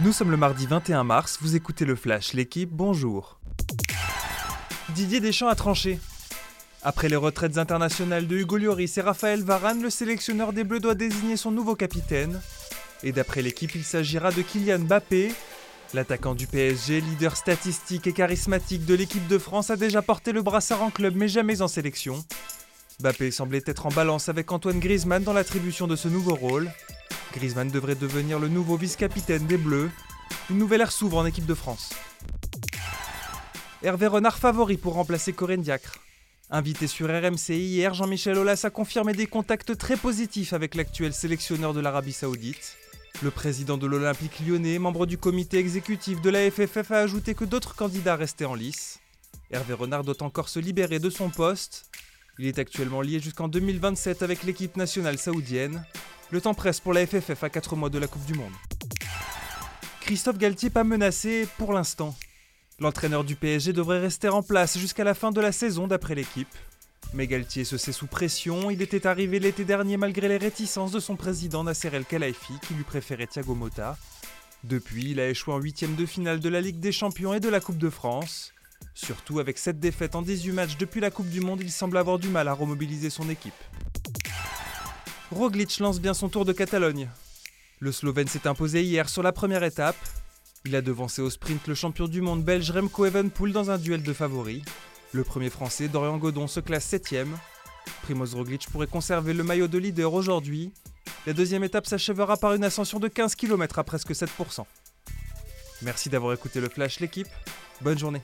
Nous sommes le mardi 21 mars, vous écoutez le Flash, l'équipe, bonjour. Didier Deschamps a tranché. Après les retraites internationales de Hugo Lloris et Raphaël Varane, le sélectionneur des Bleus doit désigner son nouveau capitaine. Et d'après l'équipe, il s'agira de Kylian Mbappé. L'attaquant du PSG, leader statistique et charismatique de l'équipe de France, a déjà porté le brassard en club mais jamais en sélection. Mbappé semblait être en balance avec Antoine Griezmann dans l'attribution de ce nouveau rôle. Griezmann devrait devenir le nouveau vice-capitaine des Bleus. Une nouvelle ère s'ouvre en équipe de France. Hervé Renard favori pour remplacer Corinne Diacre. Invité sur RMC hier, Jean-Michel Aulas a confirmé des contacts très positifs avec l'actuel sélectionneur de l'Arabie Saoudite. Le président de l'Olympique lyonnais, membre du comité exécutif de la FFF, a ajouté que d'autres candidats restaient en lice. Hervé Renard doit encore se libérer de son poste. Il est actuellement lié jusqu'en 2027 avec l'équipe nationale saoudienne. Le temps presse pour la FFF à 4 mois de la Coupe du Monde. Christophe Galtier pas menacé pour l'instant. L'entraîneur du PSG devrait rester en place jusqu'à la fin de la saison d'après l'équipe. Mais Galtier se sait sous pression, il était arrivé l'été dernier malgré les réticences de son président Nasser El Khelaifi qui lui préférait Thiago Motta. Depuis, il a échoué en huitième de finale de la Ligue des Champions et de la Coupe de France. Surtout avec cette défaite en 18 matchs depuis la Coupe du Monde, il semble avoir du mal à remobiliser son équipe. Roglic lance bien son tour de Catalogne. Le Slovène s'est imposé hier sur la première étape. Il a devancé au sprint le champion du monde belge Remco Evenpool dans un duel de favoris. Le premier français, Dorian Godon, se classe 7ème. Primoz Roglic pourrait conserver le maillot de leader aujourd'hui. La deuxième étape s'achèvera par une ascension de 15 km à presque 7%. Merci d'avoir écouté le Flash l'équipe. Bonne journée.